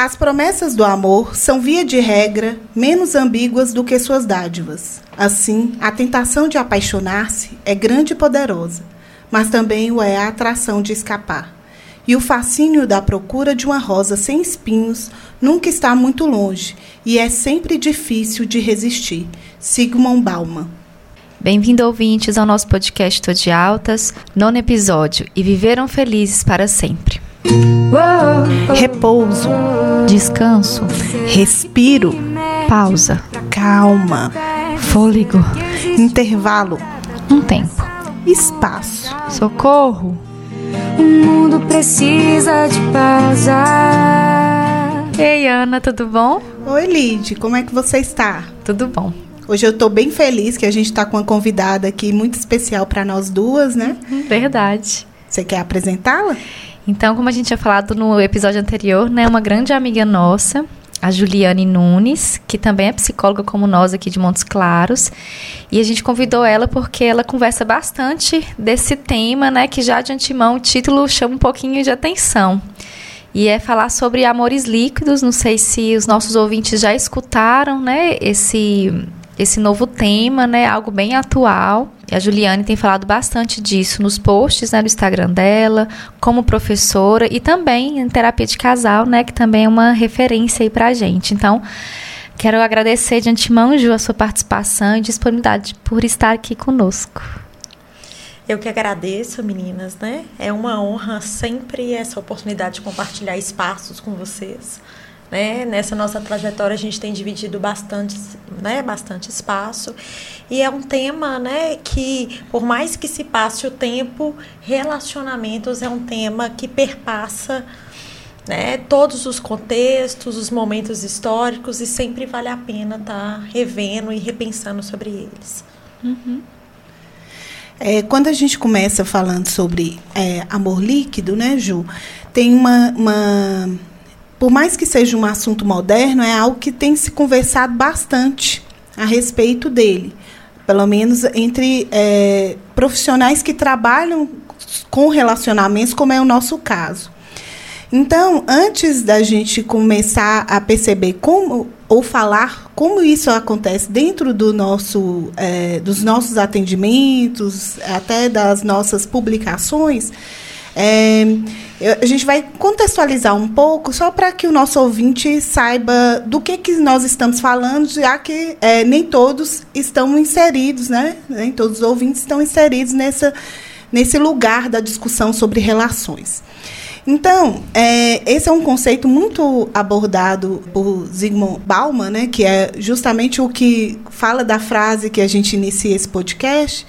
As promessas do amor são, via de regra, menos ambíguas do que suas dádivas. Assim, a tentação de apaixonar-se é grande e poderosa, mas também o é a atração de escapar. E o fascínio da procura de uma rosa sem espinhos nunca está muito longe e é sempre difícil de resistir. Sigmund Bauman. Bem-vindo, ouvintes, ao nosso podcast Tô de Altas, nono episódio, e viveram felizes para sempre. Repouso, Descanso, respiro, pausa, calma, fôlego, intervalo, um tempo, espaço. socorro. O mundo precisa de pausa. Ei, Ana, tudo bom? Oi, Lid, como é que você está? Tudo bom. Hoje eu estou bem feliz que a gente está com uma convidada aqui muito especial para nós duas, né? Verdade. Você quer apresentá-la? Então, como a gente tinha falado no episódio anterior, né, uma grande amiga nossa, a Juliane Nunes, que também é psicóloga como nós aqui de Montes Claros, e a gente convidou ela porque ela conversa bastante desse tema, né, que já de antemão o título chama um pouquinho de atenção. E é falar sobre amores líquidos, não sei se os nossos ouvintes já escutaram, né, esse esse novo tema, né, algo bem atual. E a Juliane tem falado bastante disso nos posts, né, no Instagram dela, como professora e também em terapia de casal, né, que também é uma referência aí pra gente. Então, quero agradecer de antemão, Ju, a sua participação e disponibilidade por estar aqui conosco. Eu que agradeço, meninas, né? É uma honra sempre essa oportunidade de compartilhar espaços com vocês. Né? Nessa nossa trajetória a gente tem dividido bastante, né, bastante espaço e é um tema, né, que por mais que se passe o tempo, relacionamentos é um tema que perpassa, né, todos os contextos, os momentos históricos e sempre vale a pena estar tá revendo e repensando sobre eles. Uhum. É, quando a gente começa falando sobre é, amor líquido, né, Ju, tem uma, uma por mais que seja um assunto moderno, é algo que tem se conversado bastante a respeito dele. Pelo menos entre é, profissionais que trabalham com relacionamentos, como é o nosso caso. Então, antes da gente começar a perceber como ou falar como isso acontece dentro do nosso, é, dos nossos atendimentos, até das nossas publicações, é, a gente vai contextualizar um pouco, só para que o nosso ouvinte saiba do que, que nós estamos falando, já que é, nem todos estão inseridos, né? Nem todos os ouvintes estão inseridos nessa, nesse lugar da discussão sobre relações. Então, é, esse é um conceito muito abordado por Zygmunt Bauman, né, que é justamente o que fala da frase que a gente inicia esse podcast,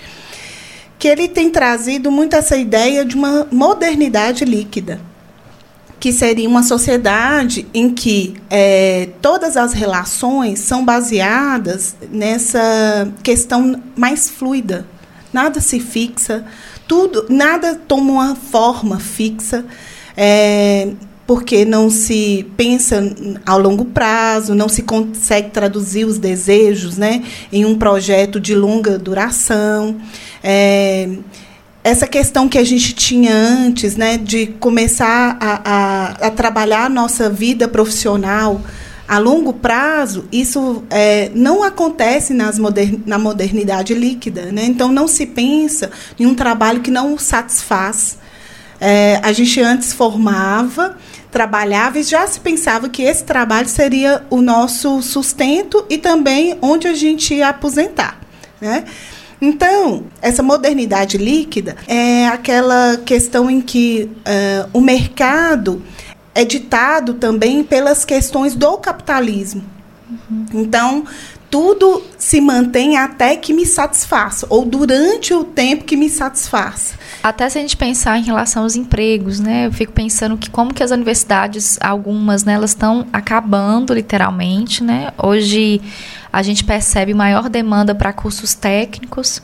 que ele tem trazido muito essa ideia de uma modernidade líquida, que seria uma sociedade em que é, todas as relações são baseadas nessa questão mais fluida. Nada se fixa, tudo, nada toma uma forma fixa. É, porque não se pensa ao longo prazo, não se consegue traduzir os desejos né, em um projeto de longa duração. É, essa questão que a gente tinha antes, né, de começar a, a, a trabalhar a nossa vida profissional a longo prazo, isso é, não acontece nas moder na modernidade líquida. Né? Então, não se pensa em um trabalho que não satisfaz. É, a gente antes formava trabalhava e já se pensava que esse trabalho seria o nosso sustento e também onde a gente ia aposentar. Né? Então, essa modernidade líquida é aquela questão em que uh, o mercado é ditado também pelas questões do capitalismo. Uhum. Então, tudo se mantém até que me satisfaça, ou durante o tempo que me satisfaça. Até se a gente pensar em relação aos empregos, né? Eu fico pensando que como que as universidades, algumas, né, elas estão acabando literalmente, né? Hoje a gente percebe maior demanda para cursos técnicos.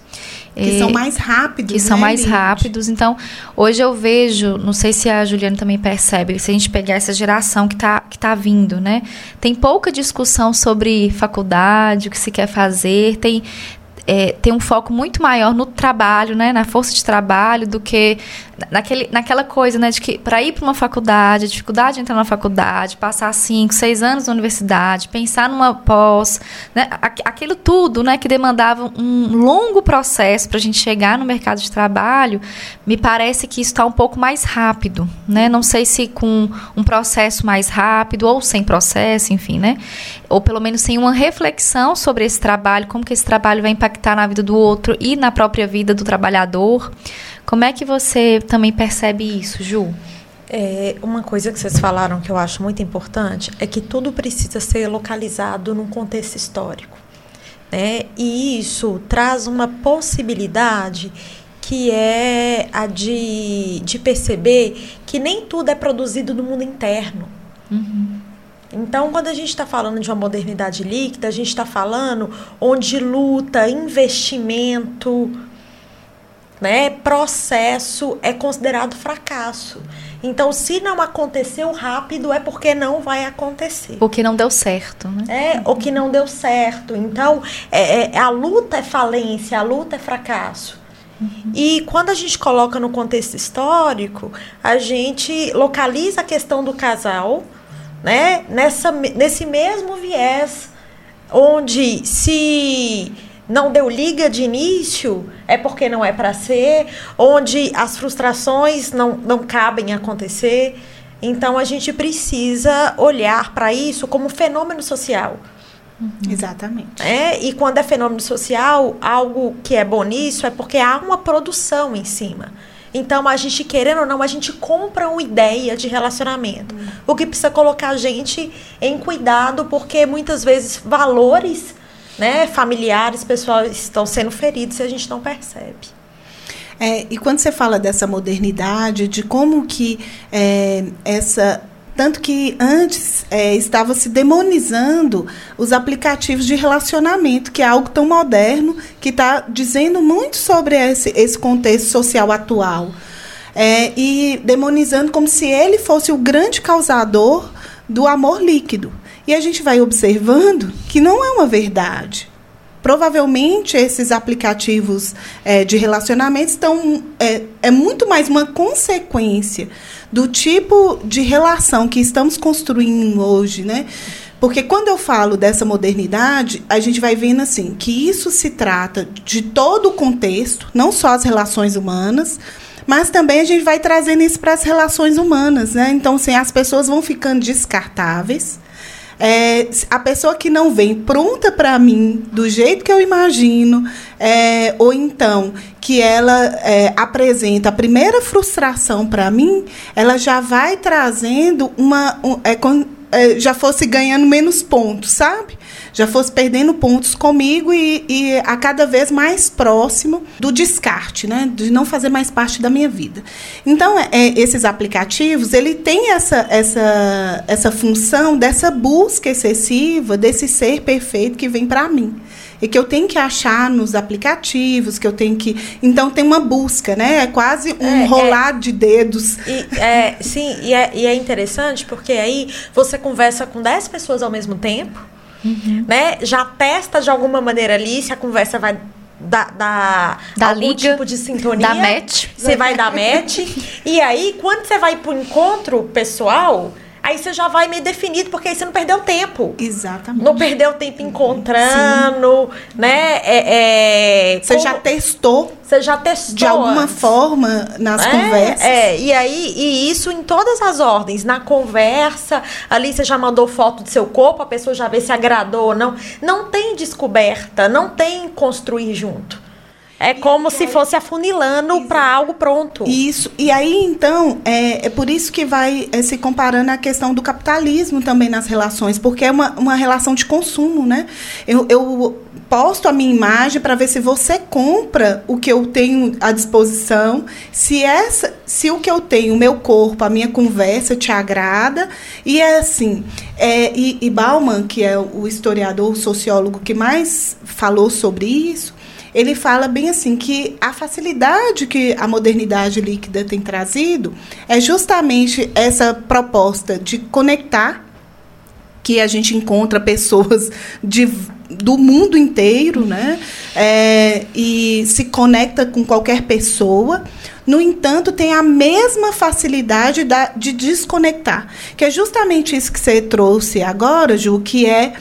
Que são mais rápidos. Que são né, mais gente? rápidos. Então, hoje eu vejo, não sei se a Juliana também percebe, se a gente pegar essa geração que está que tá vindo, né? Tem pouca discussão sobre faculdade, o que se quer fazer, tem é, ter um foco muito maior no trabalho, né, na força de trabalho, do que naquele, naquela coisa, né, de que para ir para uma faculdade, a dificuldade de entrar na faculdade, passar cinco, seis anos na universidade, pensar numa pós, né, aquilo tudo, né, que demandava um longo processo para a gente chegar no mercado de trabalho, me parece que isso está um pouco mais rápido, né, não sei se com um processo mais rápido ou sem processo, enfim, né, ou pelo menos sem uma reflexão sobre esse trabalho, como que esse trabalho vai impactar na vida do outro e na própria vida do trabalhador. Como é que você também percebe isso, Ju? É, uma coisa que vocês falaram que eu acho muito importante é que tudo precisa ser localizado num contexto histórico. Né? E isso traz uma possibilidade que é a de, de perceber que nem tudo é produzido no mundo interno. Uhum. Então, quando a gente está falando de uma modernidade líquida, a gente está falando onde luta, investimento, né, processo é considerado fracasso. Então, se não aconteceu rápido, é porque não vai acontecer. Porque não deu certo, né? É, ou que não deu certo. Então, é, é a luta é falência, a luta é fracasso. Uhum. E quando a gente coloca no contexto histórico, a gente localiza a questão do casal, né? Nessa, nesse mesmo viés, onde se não deu liga de início, é porque não é para ser, onde as frustrações não, não cabem acontecer. Então a gente precisa olhar para isso como fenômeno social. Uhum. Exatamente. É, e quando é fenômeno social, algo que é bom nisso é porque há uma produção em cima. Então, a gente, querendo ou não, a gente compra uma ideia de relacionamento. O que precisa colocar a gente em cuidado, porque muitas vezes valores né, familiares, pessoal, estão sendo feridos e a gente não percebe. É, e quando você fala dessa modernidade, de como que é, essa tanto que antes é, estava se demonizando os aplicativos de relacionamento, que é algo tão moderno, que está dizendo muito sobre esse, esse contexto social atual. É, e demonizando como se ele fosse o grande causador do amor líquido. E a gente vai observando que não é uma verdade. Provavelmente esses aplicativos é, de relacionamento estão é, é muito mais uma consequência do tipo de relação que estamos construindo hoje, né? Porque quando eu falo dessa modernidade, a gente vai vendo assim que isso se trata de todo o contexto, não só as relações humanas, mas também a gente vai trazendo isso para as relações humanas, né? Então, assim, as pessoas vão ficando descartáveis é, a pessoa que não vem pronta para mim, do jeito que eu imagino, é, ou então que ela é, apresenta a primeira frustração para mim, ela já vai trazendo uma. Um, é, é, já fosse ganhando menos pontos, sabe? Já fosse perdendo pontos comigo e, e, a cada vez mais próximo do descarte, né? De não fazer mais parte da minha vida. Então, é, é, esses aplicativos, ele tem essa, essa, essa função dessa busca excessiva desse ser perfeito que vem para mim e que eu tenho que achar nos aplicativos, que eu tenho que. Então tem uma busca, né? É quase um é, rolar é, de dedos. E, é, sim, e é, e é interessante porque aí você conversa com 10 pessoas ao mesmo tempo, uhum. né? Já testa de alguma maneira ali se a conversa vai da, da, da algum liga, tipo de sintonia. Da match. Você vai dar match. e aí, quando você vai pro encontro pessoal, aí você já vai meio definido, porque aí você não perdeu tempo. Exatamente. Não perdeu tempo encontrando, Sim. né? É, é, você como... já testou. Você já testou. De alguma antes. forma nas é, conversas. É, e aí, e isso em todas as ordens. Na conversa, ali você já mandou foto do seu corpo, a pessoa já vê se agradou ou não. Não tem descoberta, não tem construir junto. É como se fosse afunilando para algo pronto. Isso. E aí, então, é, é por isso que vai é, se comparando a questão do capitalismo também nas relações, porque é uma, uma relação de consumo, né? Eu, eu posto a minha imagem para ver se você compra o que eu tenho à disposição, se essa, se o que eu tenho, o meu corpo, a minha conversa te agrada. E é assim, é, e, e Bauman, que é o historiador, o sociólogo que mais falou sobre isso, ele fala bem assim que a facilidade que a modernidade líquida tem trazido é justamente essa proposta de conectar que a gente encontra pessoas de do mundo inteiro, né? É, e se conecta com qualquer pessoa. No entanto, tem a mesma facilidade da, de desconectar, que é justamente isso que você trouxe agora, Ju, que é,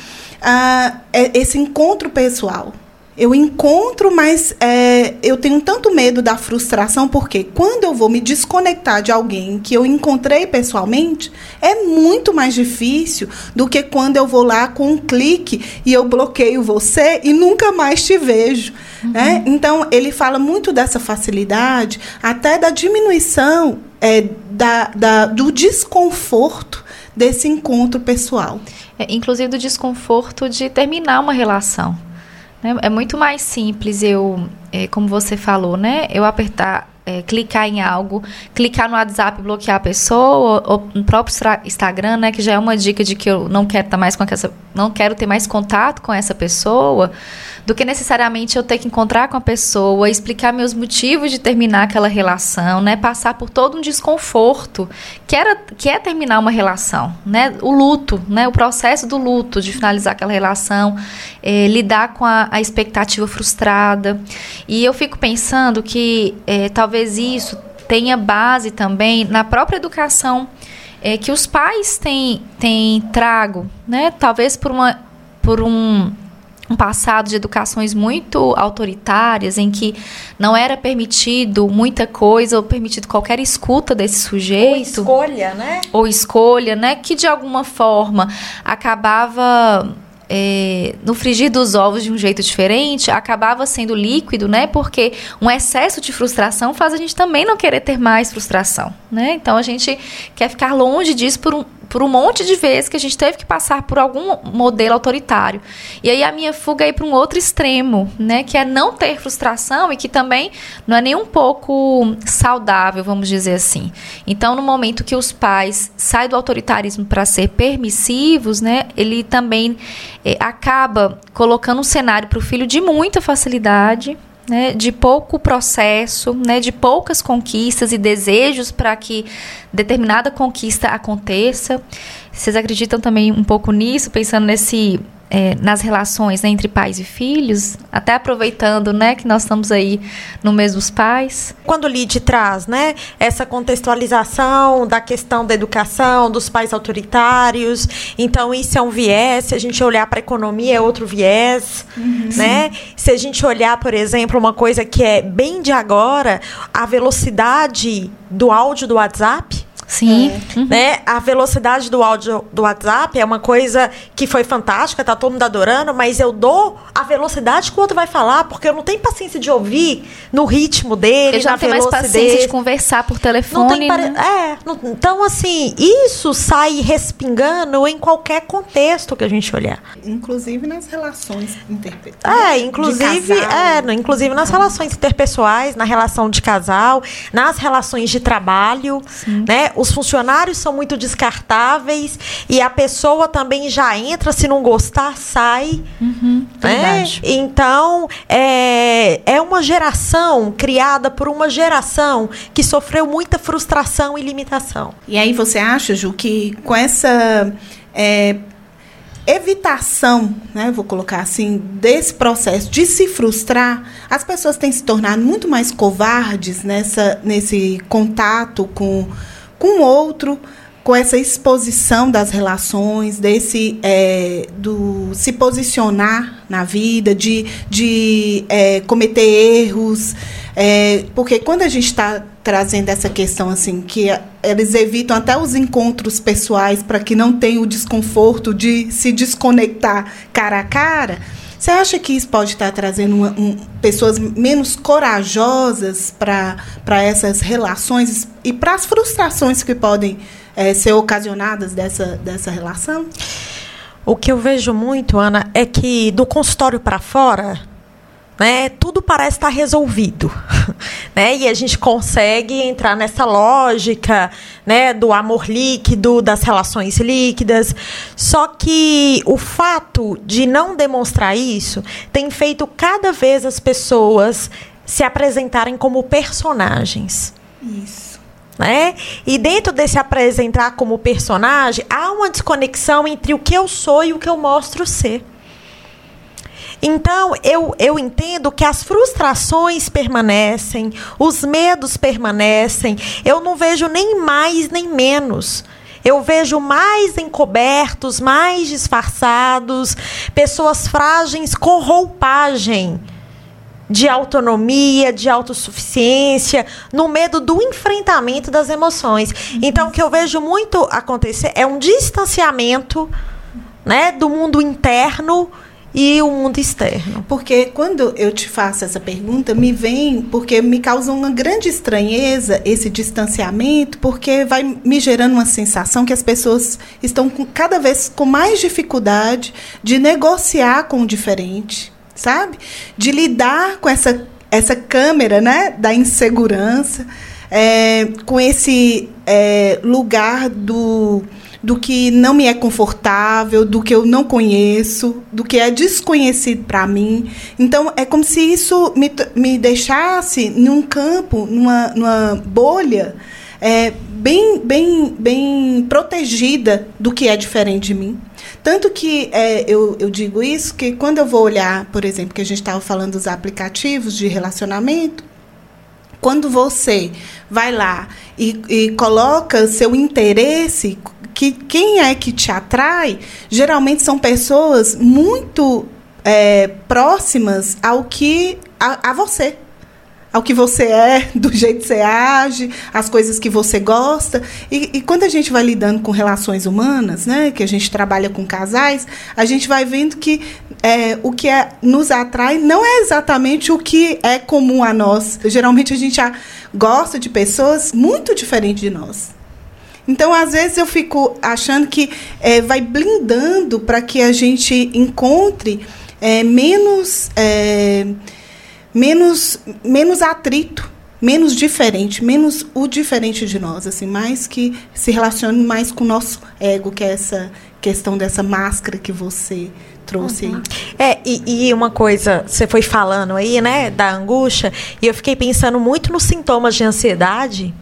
uh, é esse encontro pessoal. Eu encontro, mas é, eu tenho tanto medo da frustração, porque quando eu vou me desconectar de alguém que eu encontrei pessoalmente, é muito mais difícil do que quando eu vou lá com um clique e eu bloqueio você e nunca mais te vejo. Uhum. Né? Então, ele fala muito dessa facilidade, até da diminuição é, da, da, do desconforto desse encontro pessoal. É, inclusive do desconforto de terminar uma relação. Né? É muito mais simples eu, é, como você falou, né? Eu apertar, é, clicar em algo, clicar no WhatsApp, bloquear a pessoa, ou, ou, no próprio Instagram, né? Que já é uma dica de que eu não quero estar mais com essa, não quero ter mais contato com essa pessoa do que necessariamente eu ter que encontrar com a pessoa, explicar meus motivos de terminar aquela relação, né? Passar por todo um desconforto que, era, que é terminar uma relação, né? O luto, né? O processo do luto, de finalizar aquela relação, é, lidar com a, a, expectativa frustrada. E eu fico pensando que é, talvez isso tenha base também na própria educação é, que os pais têm, têm trago, né? Talvez por uma por um um passado de educações muito autoritárias, em que não era permitido muita coisa, ou permitido qualquer escuta desse sujeito. Ou escolha, né? Ou escolha, né? Que de alguma forma acabava é, no frigir dos ovos de um jeito diferente, acabava sendo líquido, né? Porque um excesso de frustração faz a gente também não querer ter mais frustração, né? Então a gente quer ficar longe disso por um, por um monte de vezes que a gente teve que passar por algum modelo autoritário. E aí a minha fuga é para um outro extremo, né, que é não ter frustração e que também não é nem um pouco saudável, vamos dizer assim. Então, no momento que os pais saem do autoritarismo para ser permissivos, né, ele também é, acaba colocando um cenário para o filho de muita facilidade, né, de pouco processo, né, de poucas conquistas e desejos para que determinada conquista aconteça. Vocês acreditam também um pouco nisso, pensando nesse é, nas relações né, entre pais e filhos, até aproveitando né, que nós estamos aí no mês dos pais. Quando o Lid traz né, essa contextualização da questão da educação, dos pais autoritários, então isso é um viés, se a gente olhar para a economia é outro viés. Uhum, né? Se a gente olhar, por exemplo, uma coisa que é bem de agora, a velocidade do áudio do WhatsApp, Sim. É. Uhum. Né? A velocidade do áudio do WhatsApp é uma coisa que foi fantástica, tá todo mundo adorando, mas eu dou a velocidade que o outro vai falar, porque eu não tenho paciência de ouvir no ritmo dele, eu já na não mais paciência de conversar por telefone. Não tem pare... né? É, não... então assim, isso sai respingando em qualquer contexto que a gente olhar. Inclusive nas relações interpessoais. É, inclusive, é, inclusive nas relações interpessoais, na relação de casal, nas relações de trabalho, Sim. né? Os funcionários são muito descartáveis e a pessoa também já entra, se não gostar, sai. Uhum, né? Então, é, é uma geração criada por uma geração que sofreu muita frustração e limitação. E aí você acha, Ju, que com essa. É, evitação, né, vou colocar assim, desse processo de se frustrar, as pessoas têm se tornado muito mais covardes nessa, nesse contato com com o outro, com essa exposição das relações, desse é, do se posicionar na vida, de, de é, cometer erros, é, porque quando a gente está trazendo essa questão assim que eles evitam até os encontros pessoais para que não tenha o desconforto de se desconectar cara a cara você acha que isso pode estar trazendo uma, um, pessoas menos corajosas para essas relações e para as frustrações que podem é, ser ocasionadas dessa, dessa relação? O que eu vejo muito, Ana, é que do consultório para fora, né, tudo parece estar resolvido, né, e a gente consegue entrar nessa lógica, né, do amor líquido, das relações líquidas. Só que o fato de não demonstrar isso tem feito cada vez as pessoas se apresentarem como personagens. Isso. Né? E dentro desse apresentar como personagem, há uma desconexão entre o que eu sou e o que eu mostro ser. Então, eu, eu entendo que as frustrações permanecem, os medos permanecem. Eu não vejo nem mais nem menos. Eu vejo mais encobertos, mais disfarçados, pessoas frágeis com roupagem de autonomia, de autossuficiência, no medo do enfrentamento das emoções. Então, o que eu vejo muito acontecer é um distanciamento né, do mundo interno e o mundo externo. Porque quando eu te faço essa pergunta, me vem, porque me causa uma grande estranheza esse distanciamento, porque vai me gerando uma sensação que as pessoas estão com, cada vez com mais dificuldade de negociar com o diferente, sabe? De lidar com essa, essa câmera né, da insegurança, é, com esse é, lugar do do que não me é confortável, do que eu não conheço, do que é desconhecido para mim. Então, é como se isso me, me deixasse num campo, numa, numa bolha, é, bem, bem, bem protegida do que é diferente de mim. Tanto que é, eu, eu digo isso, que quando eu vou olhar, por exemplo, que a gente estava falando dos aplicativos de relacionamento, quando você vai lá e, e coloca seu interesse que quem é que te atrai geralmente são pessoas muito é, próximas ao que a, a, você ao que você é, do jeito que você age, as coisas que você gosta. E, e, quando a gente vai lidando com relações humanas, né, que a gente trabalha com casais, a gente vai vendo que é, o que é, nos atrai não é exatamente o que é comum a nós. Geralmente a gente já gosta de pessoas muito diferentes de nós. Então, às vezes, eu fico achando que é, vai blindando para que a gente encontre é, menos, é, menos, menos atrito, menos diferente, menos o diferente de nós, assim, mais que se relacione mais com o nosso ego, que é essa questão dessa máscara que você trouxe uhum. É, e, e, uma coisa, você foi falando aí, né, da angústia, e eu fiquei pensando muito nos sintomas de ansiedade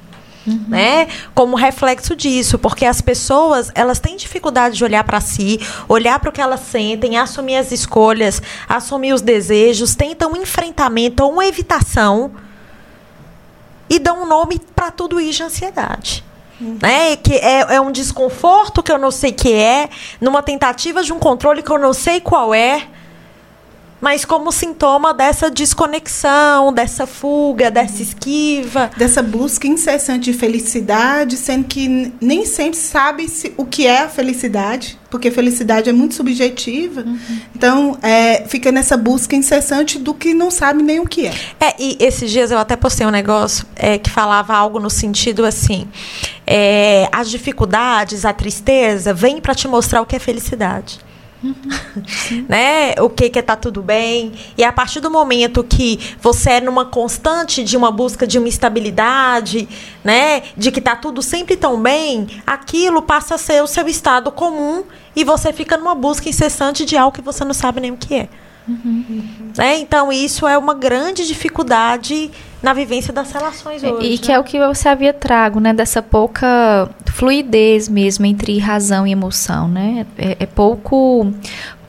Uhum. Né? Como reflexo disso, porque as pessoas elas têm dificuldade de olhar para si, olhar para o que elas sentem, assumir as escolhas, assumir os desejos, tentam um enfrentamento ou uma evitação e dão um nome para tudo isso de ansiedade. Né? Que é, é um desconforto que eu não sei que é, numa tentativa de um controle que eu não sei qual é mas como sintoma dessa desconexão, dessa fuga, dessa esquiva. Dessa busca incessante de felicidade, sendo que nem sempre sabe se, o que é a felicidade, porque felicidade é muito subjetiva. Uhum. Então, é, fica nessa busca incessante do que não sabe nem o que é. É, e esses dias eu até postei um negócio é, que falava algo no sentido assim: é, as dificuldades, a tristeza, vem para te mostrar o que é felicidade. Uhum. né? O que que é tá tudo bem. E a partir do momento que você é numa constante de uma busca de uma estabilidade, né? De que tá tudo sempre tão bem, aquilo passa a ser o seu estado comum e você fica numa busca incessante de algo que você não sabe nem o que é. Uhum. Né? Então, isso é uma grande dificuldade na vivência das relações hoje. E, e que né? é o que você havia trago, né? Dessa pouca fluidez mesmo entre razão e emoção, né? É, é pouco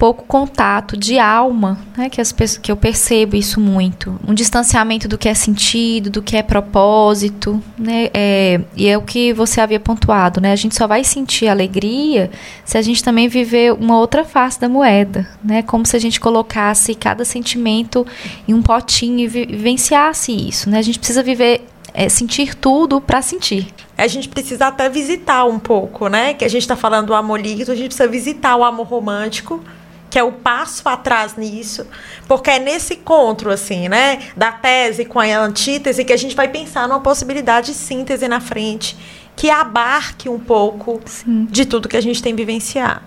pouco contato de alma, né, que, as que eu percebo isso muito. Um distanciamento do que é sentido, do que é propósito, né, é, e é o que você havia pontuado, né, a gente só vai sentir alegria se a gente também viver uma outra face da moeda, né, como se a gente colocasse cada sentimento em um potinho e vivenciasse isso, né, a gente precisa viver é, sentir tudo para sentir. A gente precisa até visitar um pouco, né? Que a gente está falando do amor líquido, a gente precisa visitar o amor romântico que é o passo atrás nisso, porque é nesse encontro, assim, né, da tese com a antítese, que a gente vai pensar numa possibilidade de síntese na frente, que abarque um pouco Sim. de tudo que a gente tem vivenciar.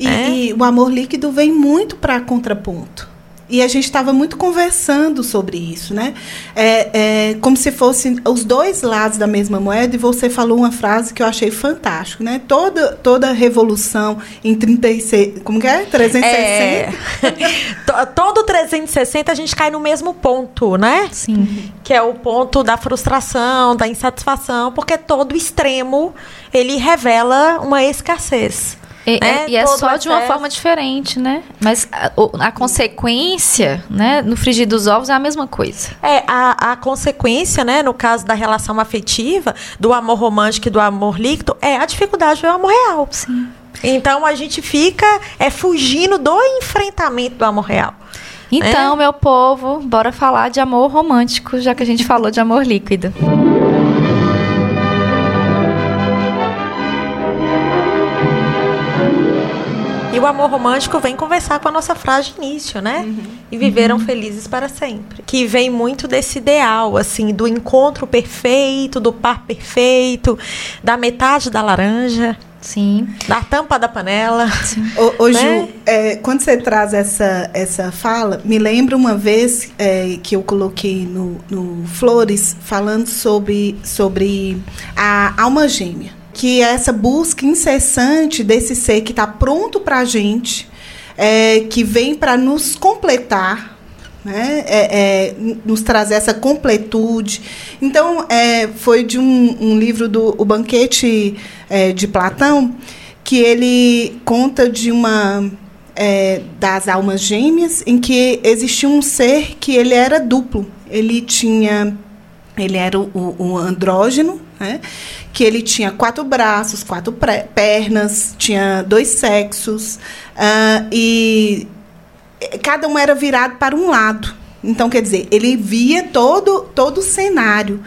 E, é? e o amor líquido vem muito para contraponto. E a gente estava muito conversando sobre isso, né? É, é, como se fossem os dois lados da mesma moeda, e você falou uma frase que eu achei fantástico, né? Toda, toda revolução em 36. Como que é? 360? É, todo 360 a gente cai no mesmo ponto, né? Sim. Que é o ponto da frustração, da insatisfação, porque todo extremo ele revela uma escassez. E, né? e é Todo só de uma forma diferente, né? Mas a, a consequência, né, no frigir dos ovos é a mesma coisa. É, a, a consequência, né, no caso da relação afetiva, do amor romântico e do amor líquido, é a dificuldade do amor real. Sim. Então a gente fica é fugindo do enfrentamento do amor real. Então, meu povo, bora falar de amor romântico, já que a gente falou de amor líquido. O amor romântico vem conversar com a nossa frase de início, né? E viveram felizes para sempre. Que vem muito desse ideal, assim, do encontro perfeito, do par perfeito, da metade da laranja, Sim. da tampa da panela. Ô, ô, Ju, Né? é, quando você traz essa, essa fala, me lembra uma vez é, que eu coloquei no, no Flores falando sobre, sobre a alma gêmea. Que é essa busca incessante desse ser que está pronto para a gente, é, que vem para nos completar, né? É, é, nos trazer essa completude. Então, é, foi de um, um livro do O Banquete é, de Platão, que ele conta de uma é, das almas gêmeas, em que existia um ser que ele era duplo. Ele tinha ele era o- o andrógeno, né? que ele tinha quatro braços, quatro pernas, tinha dois sexos, ah, e cada um era virado para um lado. Então, quer dizer, ele via todo, todo o cenário.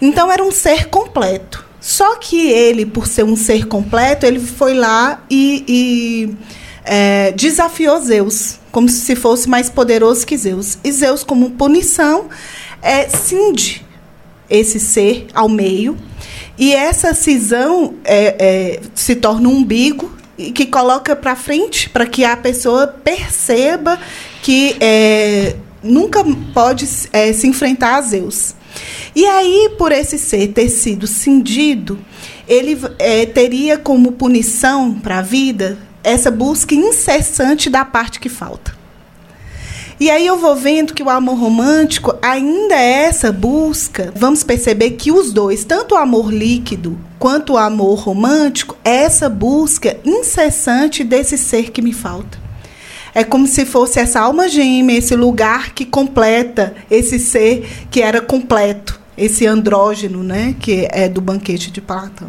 Então, era um ser completo. Só que ele, por ser um ser completo, ele foi lá e, e, é, desafiou Zeus, como se fosse mais poderoso que Zeus. E Zeus, como punição, é, cinde esse ser ao meio. E essa cisão é, é, se torna um umbigo que coloca para frente para que a pessoa perceba que é, nunca pode é, se enfrentar a Zeus. E aí, por esse ser ter sido cindido, ele é, teria como punição para a vida essa busca incessante da parte que falta. E aí eu vou vendo que o amor romântico ainda é essa busca. Vamos perceber que os dois, tanto o amor líquido quanto o amor romântico, é essa busca incessante desse ser que me falta. É como se fosse essa alma gêmea, esse lugar que completa esse ser que era completo, esse andrógeno, né, que é do banquete de Platão.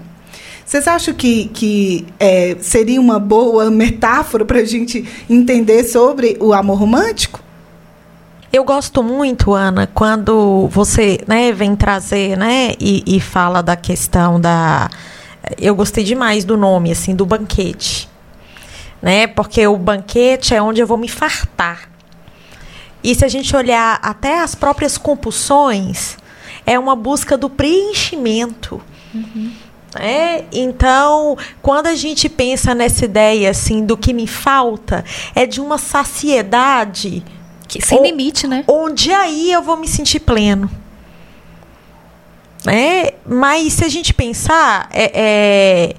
Vocês acham que, que é, seria uma boa metáfora para a gente entender sobre o amor romântico? Eu gosto muito, Ana, quando você né, vem trazer né, e, e fala da questão da. Eu gostei demais do nome, assim, do banquete. Né? Porque o banquete é onde eu vou me fartar. E se a gente olhar até as próprias compulsões, é uma busca do preenchimento. É, então, quando a gente pensa nessa ideia assim do que me falta, é de uma saciedade Que, sem Ou- limite, né? onde aí eu vou me sentir pleno. Né? Mas se a gente pensar, é, é-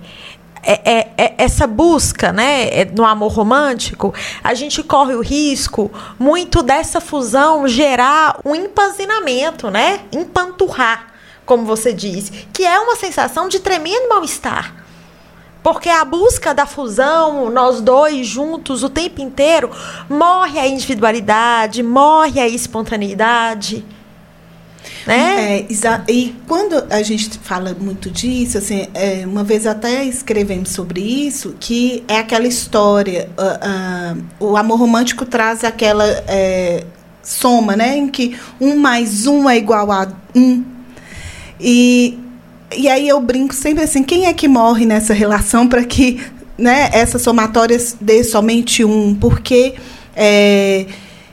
é- é- é- essa busca né, é, no amor romântico, a gente corre o risco muito dessa fusão gerar um empanzinamento, né? empanturrar, como você diz, que é uma sensação de tremendo mal-estar. Porque a busca da fusão, nós dois juntos o tempo inteiro, morre a individualidade, morre a espontaneidade. Né? É, e quando a gente fala muito disso, assim, é, uma vez até escrevemos sobre isso, que é aquela história, ah, ah, o amor romântico traz aquela é, soma, né, em que um mais um é igual a um. E, e aí eu brinco sempre assim, quem é que morre nessa relação para que né, essa somatória dê somente um? Porque é,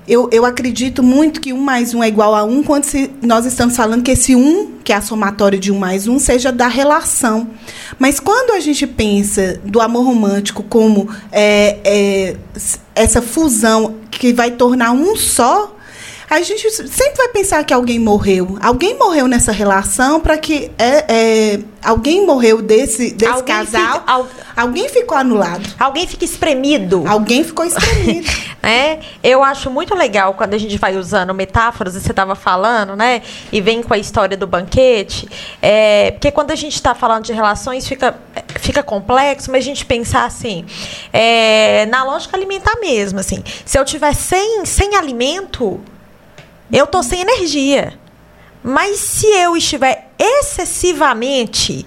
eu, eu acredito muito que um mais um é igual a um quando se, nós estamos falando que esse um, que é a somatória de um mais um, seja da relação. Mas quando a gente pensa do amor romântico como é, é, essa fusão que vai tornar um só, a gente sempre vai pensar que alguém morreu. Alguém morreu nessa relação para que é, é, alguém morreu desse, desse alguém casal. Fica, al, alguém ficou anulado. Alguém fica espremido. Alguém ficou espremido. é, eu acho muito legal quando a gente vai usando metáforas, você estava falando, né? E vem com a história do banquete. É, porque quando a gente está falando de relações, fica, fica complexo, mas a gente pensar assim, é, na lógica alimentar mesmo, assim. Se eu tiver sem, sem alimento eu tô sem energia. Mas se eu estiver excessivamente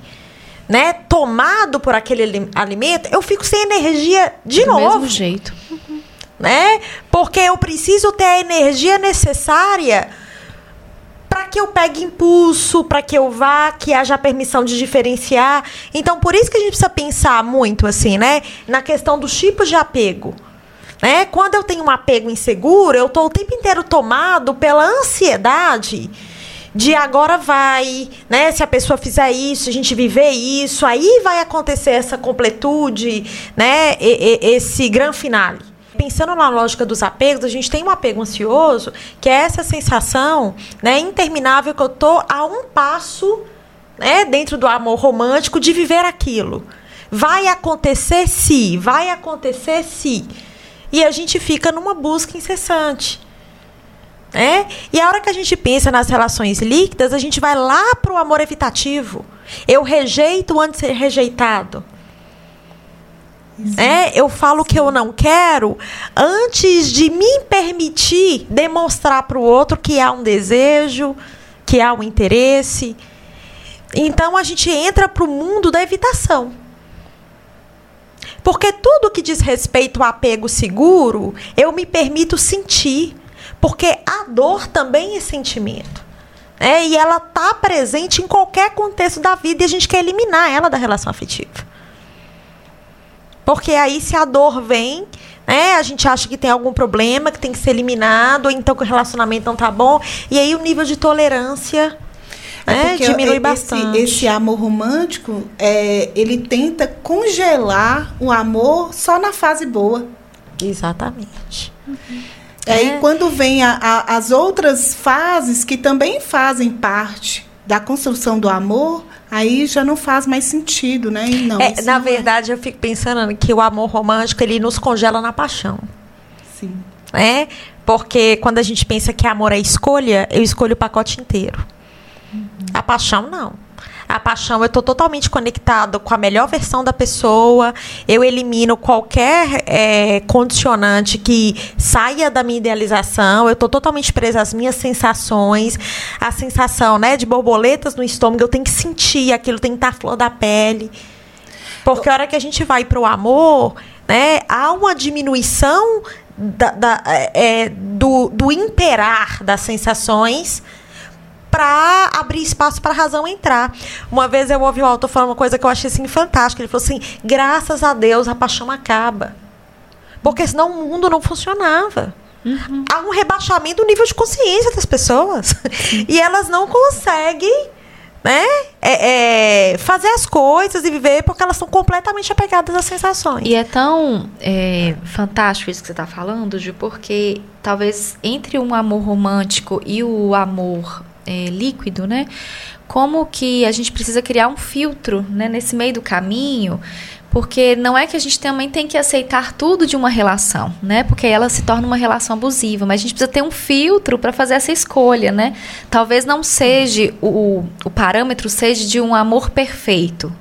né, tomado por aquele alimento, eu fico sem energia de Do novo. Do mesmo jeito. Né? Porque eu preciso ter a energia necessária para que eu pegue impulso, para que eu vá, que haja permissão de diferenciar. Então, por isso que a gente precisa pensar muito assim, né, na questão dos tipos de apego. Né? Quando eu tenho um apego inseguro, eu estou o tempo inteiro tomado pela ansiedade de agora vai, né? Se a pessoa fizer isso, a gente viver isso, aí vai acontecer essa completude, né? E, e, esse grande finale. Pensando na lógica dos apegos, a gente tem um apego ansioso, que é essa sensação, né, interminável que eu tô a um passo, né, dentro do amor romântico de viver aquilo. Vai acontecer se, vai acontecer se. E a gente fica numa busca incessante. É? E a hora que a gente pensa nas relações líquidas, a gente vai lá para o amor evitativo. Eu rejeito antes de ser rejeitado. É, eu falo que eu não quero antes de me permitir demonstrar para o outro que há um desejo, que há um interesse. Então a gente entra para o mundo da evitação. Porque tudo que diz respeito ao apego seguro, eu me permito sentir. Porque a dor também é sentimento. É, e ela está presente em qualquer contexto da vida e a gente quer eliminar ela da relação afetiva. Porque aí, se a dor vem, né, a gente acha que tem algum problema, que tem que ser eliminado, ou então que o relacionamento não está bom, e aí o nível de tolerância é, diminui esse, bastante. Esse amor romântico, é, ele tenta congelar o amor só na fase boa. Exatamente. Uhum. Aí é. quando vem a, a, as outras fases que também fazem parte da construção do amor, aí já não faz mais sentido, né? E não, é, na não é. verdade, é. eu fico pensando que o amor romântico ele nos congela na paixão. Sim. É? Porque quando a gente pensa que amor é escolha, eu escolho o pacote inteiro. A paixão, não. A paixão, eu estou totalmente conectado com a melhor versão da pessoa. Eu elimino qualquer é, condicionante que saia da minha idealização. Eu estou totalmente presa às minhas sensações. A sensação né, de borboletas no estômago, eu tenho que sentir aquilo, tem que estar flor da pele. Porque a hora que a gente vai para o amor, né, há uma diminuição da, da, é, do, do imperar das sensações para abrir espaço para a razão entrar. Uma vez eu ouvi o autor falando uma coisa que eu achei assim fantástica. Ele falou assim: graças a Deus a paixão acaba. Porque senão o mundo não funcionava. Uhum. Há um rebaixamento do nível de consciência das pessoas. e elas não conseguem né? É, é, fazer as coisas e viver porque elas são completamente apegadas às sensações. E é tão é, fantástico isso que você está falando, de porque talvez entre um amor romântico e o amor é, líquido, né? Como que a gente precisa criar um filtro né, nesse meio do caminho, porque não é que a gente também tem que aceitar tudo de uma relação, né? Porque ela se torna uma relação abusiva, mas a gente precisa ter um filtro para fazer essa escolha, né? Talvez não seja o, o parâmetro seja de um amor perfeito,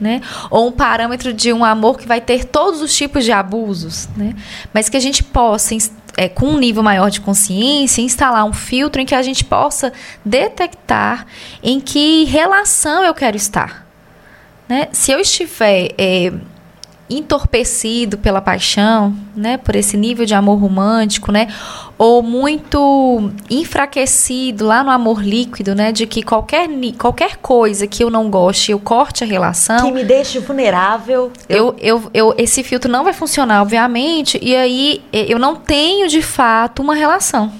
né? Ou um parâmetro de um amor que vai ter todos os tipos de abusos, né? Mas que a gente possa é, com um nível maior de consciência, instalar um filtro em que a gente possa detectar em que relação eu quero estar. Né? Se eu estiver é, entorpecido pela paixão, né, por esse nível de amor romântico, né, ou muito enfraquecido lá no amor líquido, né, de que qualquer qualquer coisa que eu não goste, eu corte a relação, que me deixe vulnerável, eu, eu, eu esse filtro não vai funcionar, obviamente, e aí eu não tenho de fato uma relação.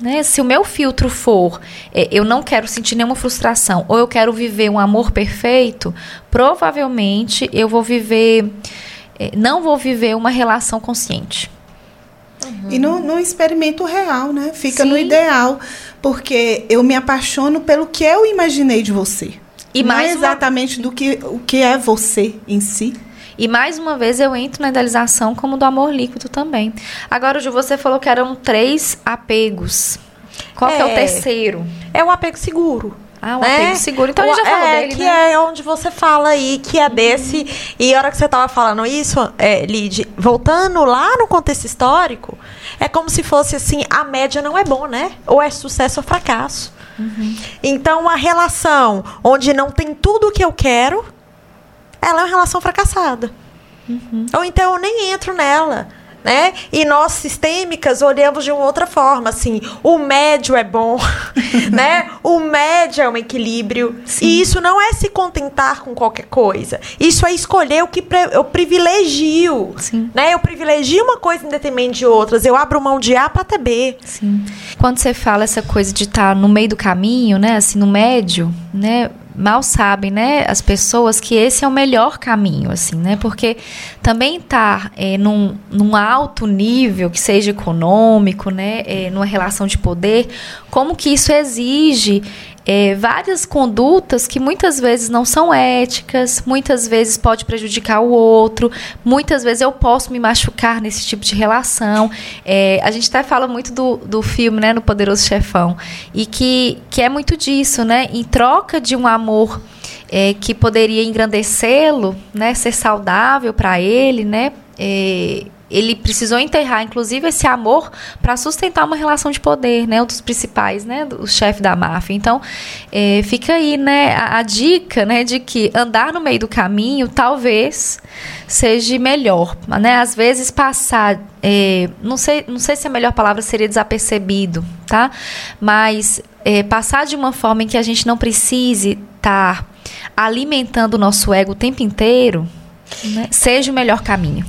Né? Se o meu filtro for é, eu não quero sentir nenhuma frustração ou eu quero viver um amor perfeito, provavelmente eu vou viver, é, não vou viver uma relação consciente. E não, não experimento real, né? Fica Sim. no ideal. Porque eu me apaixono pelo que eu imaginei de você. E não mais é uma- exatamente do que o que é você em si. E mais uma vez eu entro na idealização como do amor líquido também. Agora, Ju, você falou que eram três apegos. Qual que é o É. terceiro? É o apego seguro. Ah, o né? apego seguro. Então a gente já falou é, dele, que né? é onde você fala aí, que é desse. E a hora que você tava falando isso, é, Lid, voltando lá no contexto histórico, é como se fosse assim: a média não é bom, né? Ou é sucesso ou fracasso. Uhum. Então, a relação onde não tem tudo o que eu quero, ela é uma relação fracassada. Uhum. Ou então eu nem entro nela. Né? E nós sistêmicas olhamos de uma outra forma, assim, o médio é bom, né? O médio é um equilíbrio. E isso não é se contentar com qualquer coisa. Isso é escolher o que eu privilegio, Sim. né? Eu privilegio uma coisa em detrimento de outras. Eu abro mão de A para ter B. Sim. Quando você fala essa coisa de estar no meio do caminho, né, assim, no médio, né, mal sabem, né, as pessoas que esse é o melhor caminho, assim, né, porque também estar é, num, num alto nível, que seja econômico, né, é, numa relação de poder, como que isso exige é, várias condutas que muitas vezes não são éticas, muitas vezes pode prejudicar o outro, muitas vezes eu posso me machucar nesse tipo de relação. É, a gente até fala muito do, do filme, né, no Poderoso Chefão, e que, que é muito disso, né? Em troca de um amor é, que poderia engrandecê-lo, né, ser saudável para ele, né? é, ele precisou enterrar, inclusive, esse amor para sustentar uma relação de poder, né? Um dos principais, né? O chefe da máfia. Então, é, fica aí, né? A, a dica, né? De que andar no meio do caminho talvez seja melhor, né? Às vezes passar, é, não sei, não sei se a melhor palavra seria desapercebido, tá? Mas é, passar de uma forma em que a gente não precise estar alimentando o nosso ego o tempo inteiro, né? seja o melhor caminho.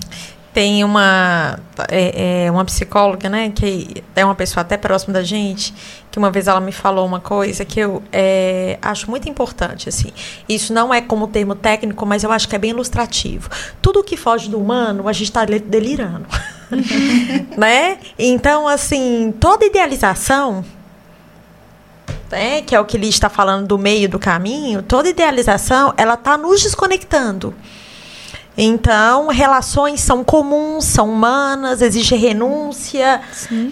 Tem uma, é, é, uma psicóloga, né, que é uma pessoa até próxima da gente, que uma vez ela me falou uma coisa que eu é, acho muito importante, assim. Isso não é como termo técnico, mas eu acho que é bem ilustrativo. Tudo que foge do humano, a gente está delirando. né? Então, assim, toda idealização né, que é o que Liz está falando do meio do caminho, toda idealização, ela está nos desconectando. Então, relações são comuns, são humanas, exige renúncia,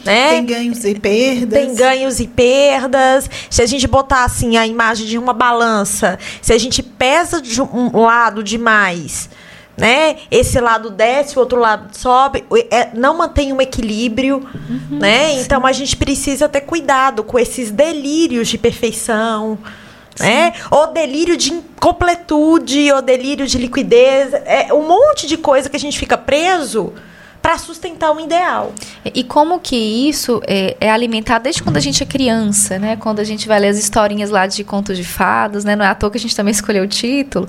né? Tem ganhos e perdas. Tem ganhos e perdas. Se a gente botar assim a imagem de uma balança, se a gente pesa de um lado demais, né? Esse lado desce, o outro lado sobe, é, não mantém um equilíbrio, né? Então a gente precisa ter cuidado com esses delírios de perfeição. Né? Ou delírio de incompletude, ou delírio de liquidez, é um monte de coisa que a gente fica preso para sustentar um ideal. E como que isso é, é alimentado desde quando a gente é criança, né? Quando a gente vai ler as historinhas lá de contos de fadas, né? Não é à toa que a gente também escolheu o título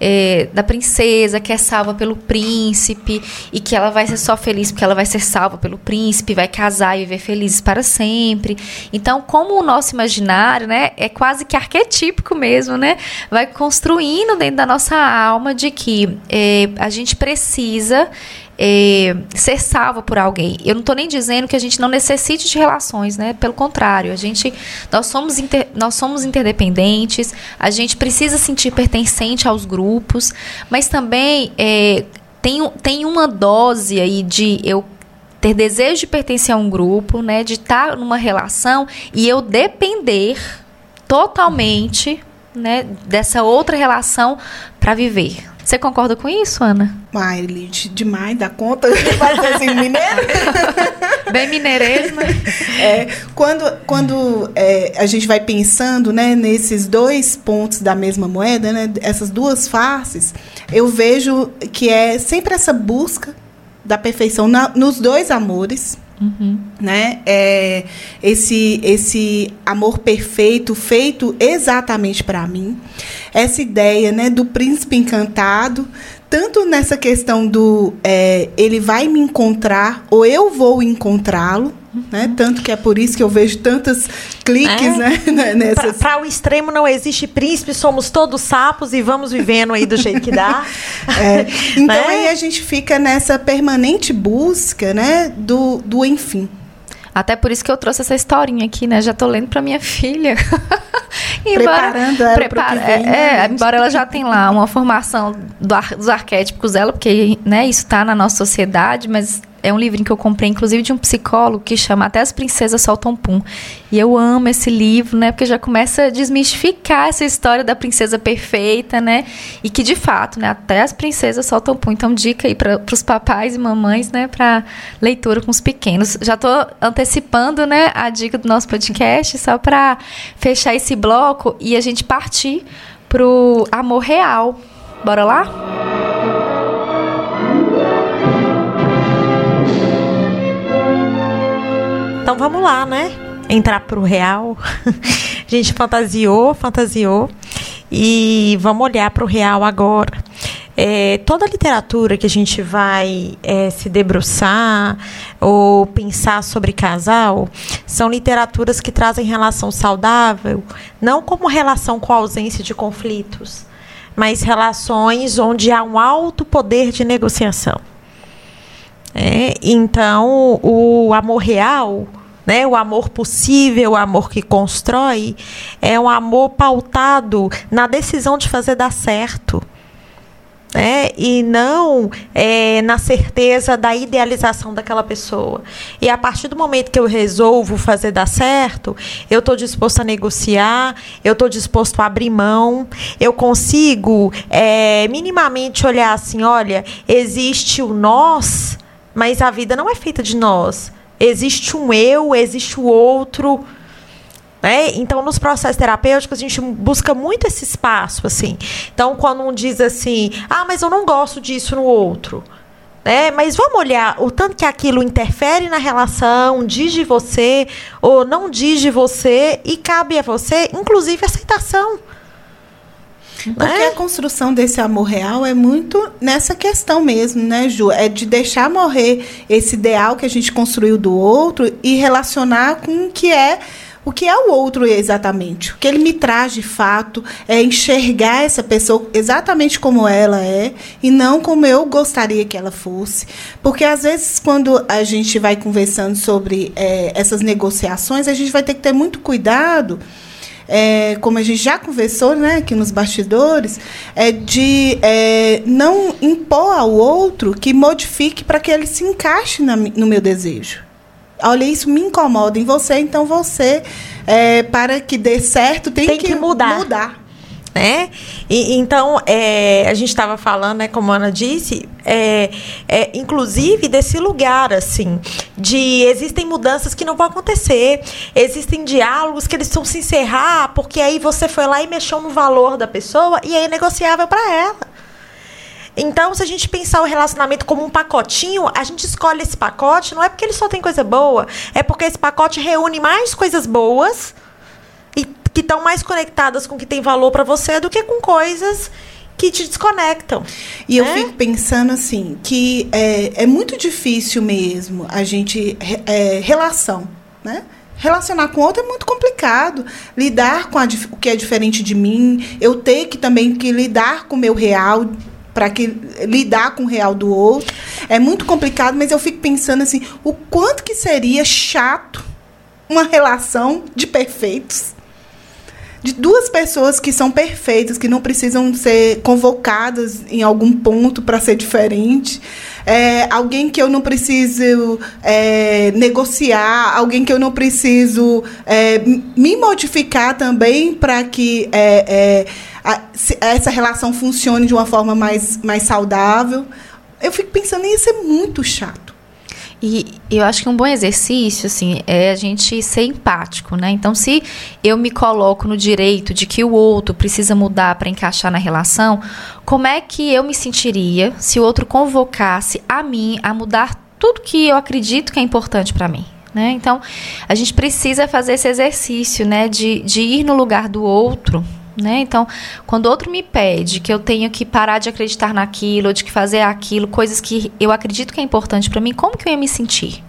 é, da princesa que é salva pelo príncipe e que ela vai ser só feliz porque ela vai ser salva pelo príncipe, vai casar e viver felizes para sempre. Então, como o nosso imaginário, né? É quase que arquetípico mesmo, né? Vai construindo dentro da nossa alma de que é, a gente precisa é, ser salvo por alguém. Eu não estou nem dizendo que a gente não necessite de relações, né? Pelo contrário, a gente, nós somos, inter- nós somos interdependentes, a gente precisa sentir pertencente aos grupos, mas também é, tem, tem uma dose aí de eu ter desejo de pertencer a um grupo, né? De estar numa relação e eu depender totalmente, né? Dessa outra relação para viver. Você concorda com isso, Ana? Ai, Lid, demais da conta. Vai ser assim, mineiro. Bem mineirês, né? É, quando quando é, a gente vai pensando né, nesses dois pontos da mesma moeda, né, essas duas faces, eu vejo que é sempre essa busca da perfeição na- nos dois amores. Né? É, esse, esse amor perfeito feito exatamente para mim. Essa ideia né, do príncipe encantado, tanto nessa questão do é, ele vai me encontrar ou eu vou encontrá-lo, Né? Tanto que é por isso que eu vejo tantos cliques É. né? nessas. Para o extremo não existe príncipe, somos todos sapos e vamos vivendo aí do jeito que dá. É, então Né? aí a gente fica nessa permanente busca, né, do, do enfim. Até por isso que eu trouxe essa historinha aqui, né? Já tô lendo pra minha filha. Preparando ela pro que vem, é, né, é, embora ela já tenha lá uma formação do ar- dos arquétipos dela, porque né, isso tá na nossa sociedade, mas é um livrinho que eu comprei, inclusive, de um psicólogo que chama Até as Princesas Soltam Pum. E eu amo esse livro, né? Porque já começa a desmistificar essa história da princesa perfeita, né? E que, de fato, né? Até as princesas soltam pum. Então, dica aí para os papais e mamães, né? Para leitura com os pequenos. Já tô antecipando, né? A dica do nosso podcast, só para fechar esse bloco e a gente partir pro amor real. Bora lá? Então vamos lá, né? Entrar pro real. A gente fantasiou, fantasiou. E vamos olhar pro real agora. É, toda a literatura que a gente vai é, se debruçar ou pensar sobre casal são literaturas que trazem relação saudável, não como relação com a ausência de conflitos, mas relações onde há um alto poder de negociação. É, então, o amor real, né, o amor possível, o amor que constrói, é um amor pautado na decisão de fazer dar certo. né, e não é, na certeza da idealização daquela pessoa. E a partir do momento que eu resolvo fazer dar certo, eu estou disposto a negociar, eu estou disposto a abrir mão, eu consigo é, minimamente olhar assim: olha, existe o nós, mas a vida não é feita de nós. Existe um eu, existe o outro. Né? Então, nos processos terapêuticos, a gente busca muito esse espaço, assim. Então, quando um diz assim, ah, mas eu não gosto disso no outro. Né? Mas vamos olhar o tanto que aquilo interfere na relação, diz de você ou não diz de você, e cabe a você, inclusive, aceitação. Porque Né? a construção desse amor real é muito nessa questão mesmo, né, Ju? É de deixar morrer esse ideal que a gente construiu do outro e relacionar com o que é o que é o outro exatamente. O que ele me traz de fato é enxergar essa pessoa exatamente como ela é e não como eu gostaria que ela fosse. Porque às vezes, quando a gente vai conversando sobre eh, essas negociações, a gente vai ter que ter muito cuidado é, como a gente já conversou né, aqui nos bastidores, é de é, não impor ao outro que modifique para que ele se encaixe na no meu desejo. Olha, isso me incomoda em você, então você, é, para que dê certo, tem, Tem que mudar. mudar. Né? E, então, é, a gente estava falando, né, como a Ana disse, é, é, inclusive desse lugar, assim, de existem mudanças que não vão acontecer, existem diálogos que eles vão se encerrar, porque aí você foi lá e mexeu no valor da pessoa e é negociável para ela. Então, se a gente pensar o relacionamento como um pacotinho, a gente escolhe esse pacote, não é porque ele só tem coisa boa, é porque esse pacote reúne mais coisas boas estão mais conectadas com o que tem valor para você do que com coisas que te desconectam. E eu né? fico pensando assim, que é, é muito difícil mesmo a gente. É, relação, né? Relacionar com outro é muito complicado. Lidar com a o que é diferente de mim, eu ter que também que lidar com o meu real para que lidar com o real do outro é muito complicado, mas eu fico pensando assim, o quanto que seria chato uma relação de perfeitos de duas pessoas que são perfeitas, que não precisam ser convocadas em algum ponto para ser diferente. É, alguém que eu não preciso é, negociar, alguém que eu não preciso é, me modificar também para que é, é, a- essa relação funcione de uma forma mais, mais saudável. Eu fico pensando, ia ser muito chato. E eu acho que um bom exercício, assim, é a gente ser empático, né? Então, se eu me coloco no direito de que o outro precisa mudar para encaixar na relação, como é que eu me sentiria se o outro convocasse a mim a mudar tudo que eu acredito que é importante para mim? Né? Então, a gente precisa fazer esse exercício, né, de, de ir no lugar do outro, né? Então, quando outro me pede que eu tenho que parar de acreditar naquilo, ou de que fazer aquilo, coisas que eu acredito que é importante para mim, como que eu ia me sentir?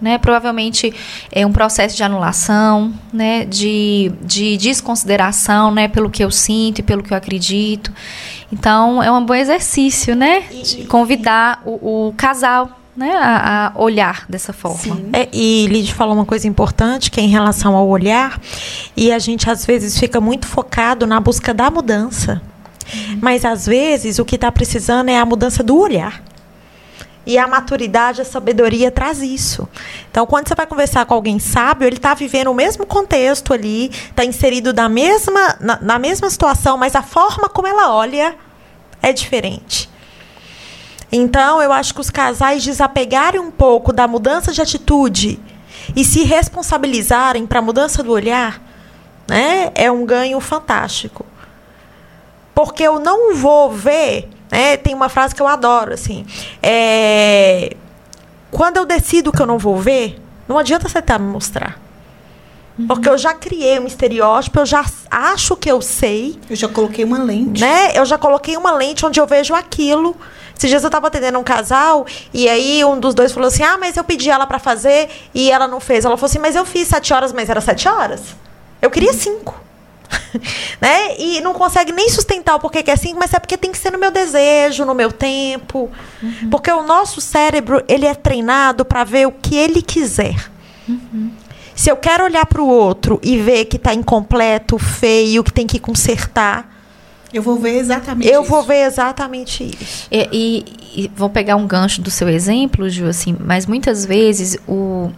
né? Provavelmente é um processo de anulação, né? De, de desconsideração, né? Pelo que eu sinto e pelo que eu acredito. Então, é um bom exercício, né? De convidar o, o casal né, a, a, olhar dessa forma. É, e Lid falou uma coisa importante que é em relação ao olhar, e a gente às vezes fica muito focado na busca da mudança. Uhum. Mas às vezes o que está precisando é a mudança do olhar. E a maturidade, a sabedoria traz isso. Então, quando você vai conversar com alguém sábio, ele está vivendo o mesmo contexto ali, está inserido na mesma, na, na mesma situação, mas a forma como ela olha é diferente. Então, eu acho que os casais desapegarem um pouco da mudança de atitude e se responsabilizarem para a mudança do olhar, né, é um ganho fantástico. Porque eu não vou ver né? Tem uma frase que eu adoro, assim. É, quando eu decido que eu não vou ver, não adianta você tentar me mostrar. Uhum. Porque eu já criei um estereótipo, eu já acho que eu sei. Eu já coloquei uma lente. Né? Eu já coloquei uma lente onde eu vejo aquilo. Esses dias eu estava atendendo um casal e aí um dos dois falou assim: Ah, mas eu pedi ela para fazer e ela não fez. Ela falou assim: Mas eu fiz sete horas, mas era sete horas? Eu queria uhum. cinco. né? E não consegue nem sustentar o porquê que é assim, mas é porque tem que ser no meu desejo, no meu tempo. Uhum. Porque o nosso cérebro, ele é treinado para ver o que ele quiser. Uhum. Se eu quero olhar para o outro e ver que está incompleto, feio, que tem que consertar, eu vou ver exatamente eu isso. vou ver exatamente isso. E, e, e, vou pegar um gancho do seu exemplo, Ju, assim, mas muitas vezes o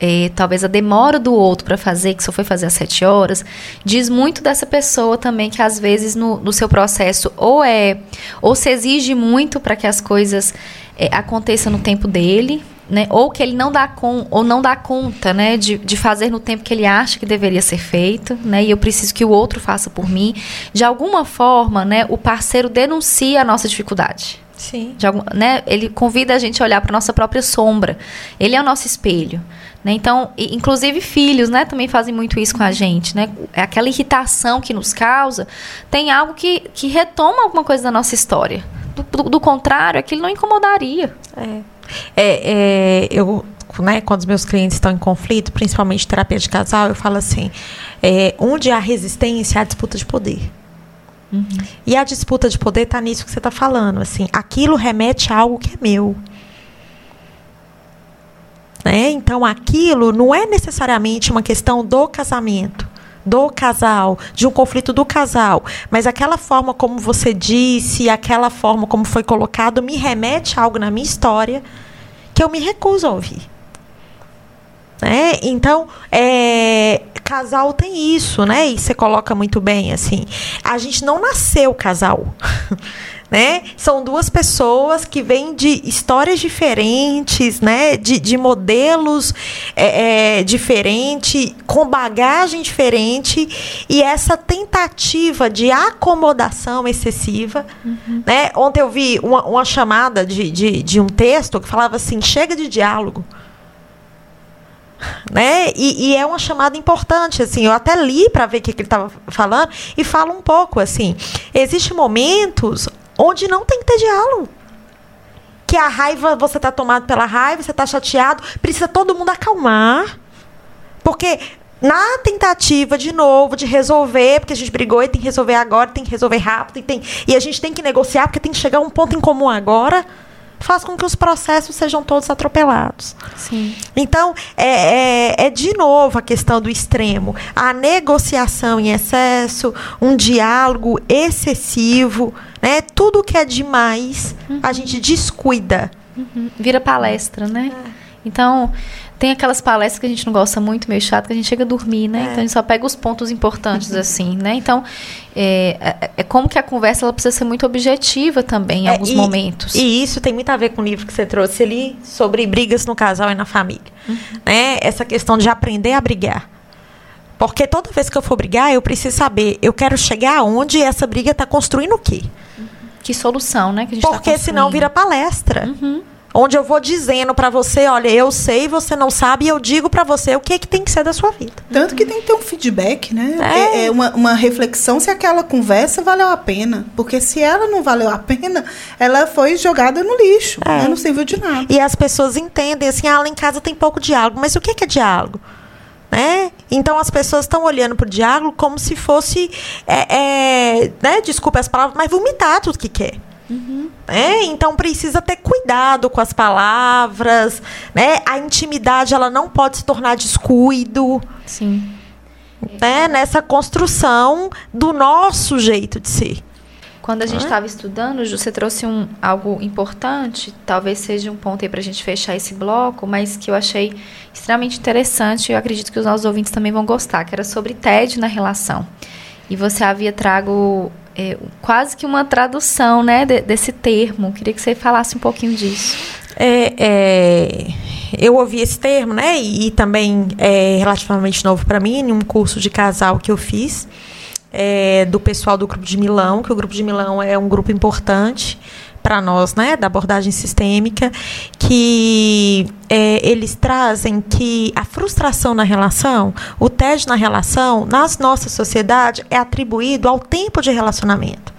é, talvez a demora do outro para fazer, que só foi fazer às sete horas, diz muito dessa pessoa também que às vezes no, no seu processo ou é ou se exige muito para que as coisas é, aconteçam no tempo dele, né? Ou que ele não dá com, ou não dá conta, né, de, de fazer no tempo que ele acha que deveria ser feito, né? E eu preciso que o outro faça por mim. De alguma forma, né, o parceiro denuncia a nossa dificuldade. Sim. Algum, né, ele convida a gente a olhar para nossa própria sombra. Ele é o nosso espelho. Né? Então, inclusive filhos, né, também fazem muito isso com a gente, né? É aquela irritação que nos causa, tem algo que, que retoma alguma coisa da nossa história. Do, do, do contrário, aquilo não incomodaria. É. É, é, eu, né, quando os meus clientes estão em conflito, principalmente terapia de casal, eu falo assim: é, onde há resistência, há disputa de poder. Uhum. E a disputa de poder está nisso que você está falando. Assim, aquilo remete a algo que é meu. Né? Então, aquilo não é necessariamente uma questão do casamento, do casal, de um conflito do casal, mas aquela forma como você disse, aquela forma como foi colocado, me remete a algo na minha história que eu me recuso a ouvir. Né? Então, é, casal tem isso, né? E você coloca muito bem, assim. A gente não nasceu casal. né? São duas pessoas que vêm de histórias diferentes, né? De, de modelos é, é, diferentes, com bagagem diferente e essa tentativa de acomodação excessiva, uhum. né? Ontem eu vi uma, uma chamada de, de, de um texto que falava assim: chega de diálogo né? E, e, é uma chamada importante, assim. Eu até li para ver o que, que ele estava falando e fala um pouco, assim. Existem momentos onde não tem que ter diálogo. Que a raiva, você está tomado pela raiva, você está chateado, precisa todo mundo acalmar. Porque na tentativa, de novo, de resolver, porque a gente brigou e tem que resolver agora, tem que resolver rápido, e, tem, e a gente tem que negociar, porque tem que chegar a um ponto em comum agora, faz com que os processos sejam todos atropelados. Sim. Então, é, é, é, de novo a questão do extremo. A negociação em excesso, um diálogo excessivo, né? Tudo que é demais, uhum. a gente descuida. Uhum. Vira palestra, né? É. Então, tem aquelas palestras que a gente não gosta muito, meio chato, que a gente chega a dormir, né? É. Então a gente só pega os pontos importantes, assim, né? Então, é, é, é, como que a conversa ela precisa ser muito objetiva também em é, alguns e, momentos. E isso tem muito a ver com o livro que você trouxe ali sobre brigas no casal e na família. Uhum. Né? Essa questão de aprender a brigar. Porque toda vez que eu for brigar, eu preciso saber, eu quero chegar aonde essa briga está construindo o quê? Que solução, né? Que a gente tá Porque tá senão vira palestra. Uhum. Onde eu vou dizendo para você, olha, eu sei, você não sabe, e eu digo para você o que, que tem que ser da sua vida. Tanto que tem que ter um feedback, né? É, é uma, uma, reflexão se aquela conversa valeu a pena. Porque se ela não valeu a pena, ela foi jogada no lixo. É. Né? Não serviu de nada. E as pessoas entendem assim, ah, lá em casa tem pouco diálogo. Mas o que é diálogo? Né? Então as pessoas estão olhando para o diálogo como se fosse, é, é, né? desculpe as palavras, mas vomitar tudo que quer. Uhum. É, então precisa ter cuidado com as palavras, né? A intimidade ela não pode se tornar descuido. Sim. Né? Nessa construção do nosso jeito de ser. Quando a gente estava estudando, você trouxe um, algo importante, talvez seja um ponto aí para a gente fechar esse bloco, mas que eu achei extremamente interessante e eu acredito que os nossos ouvintes também vão gostar, que era sobre TED na relação. E você havia trago é, quase que uma tradução né, de, desse termo. Queria que você falasse um pouquinho disso. É, é, eu ouvi esse termo, né? E, e também é relativamente novo para mim, em um curso de casal que eu fiz. É, do pessoal do Grupo de Milão, que o Grupo de Milão é um grupo importante para nós, né, da abordagem sistêmica, que é, eles trazem que a frustração na relação, o tédio na relação, na nossa sociedade, é atribuído ao tempo de relacionamento.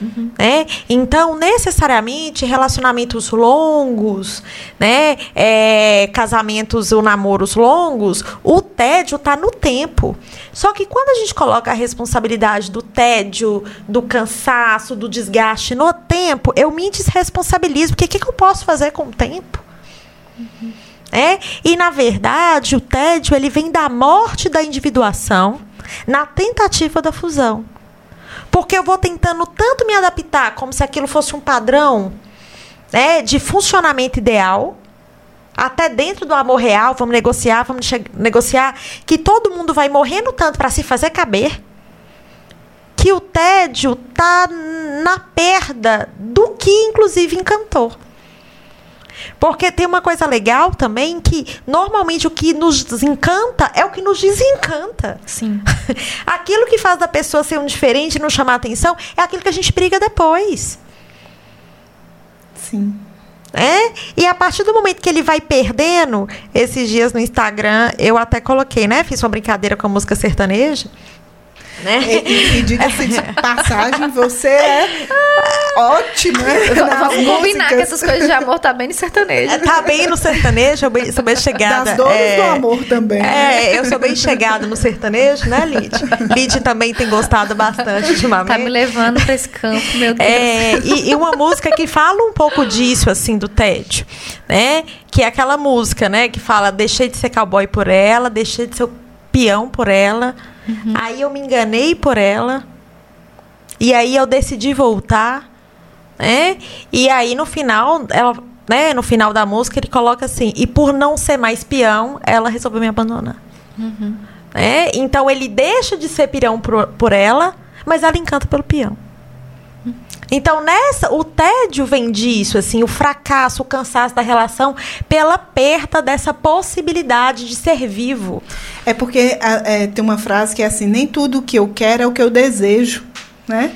Uhum. Né? Então, necessariamente, relacionamentos longos, né? É, casamentos ou namoros longos, o tédio está no tempo. Só que quando a gente coloca a responsabilidade do tédio, do cansaço, do desgaste no tempo, eu me desresponsabilizo. Porque o que, que eu posso fazer com o tempo? Uhum. É? E, na verdade, o tédio ele vem da morte da individuação na tentativa da fusão. Porque eu vou tentando tanto me adaptar como se aquilo fosse um padrão né, de funcionamento ideal, até dentro do amor real, vamos negociar, vamos negociar, que todo mundo vai morrendo tanto para se fazer caber, que o tédio tá na perda do que inclusive encantou. Porque tem uma coisa legal também que normalmente o que nos encanta é o que nos desencanta. Sim. aquilo que faz da pessoa ser um diferente e não chamar atenção é aquilo que a gente briga depois. Sim. É? E a partir do momento que ele vai perdendo, esses dias no Instagram, eu até coloquei, né? Fiz uma brincadeira com a música sertaneja. Né? E, e diga-se de passagem, você é ótima. Vamos combinar que essas coisas de amor tá bem no sertanejo. Tá bem no sertanejo, eu bem, sou bem chegada. Das dores é, do amor também. É, eu sou bem chegada no sertanejo, né, Lid? Lid também tem gostado bastante ultimamente. Tá me levando pra esse campo, meu Deus. É, e, e uma música que fala um pouco disso, assim, do tédio, né? Que é aquela música, né, que fala: deixei de ser cowboy por ela, deixei de ser peão por ela Uhum. Aí eu me enganei por ela. E aí eu decidi voltar, né? E aí no final, ela, né, no final da música ele coloca assim: "E por não ser mais peão, ela resolveu me abandonar". Uhum. Né? Então ele deixa de ser peão por, por ela, mas ela encanta pelo peão. Então, nessa, o tédio vem disso, assim, o fracasso, o cansaço da relação, pela perda dessa possibilidade de ser vivo. É porque é, tem uma frase que é assim: nem tudo o que eu quero é o que eu desejo, né?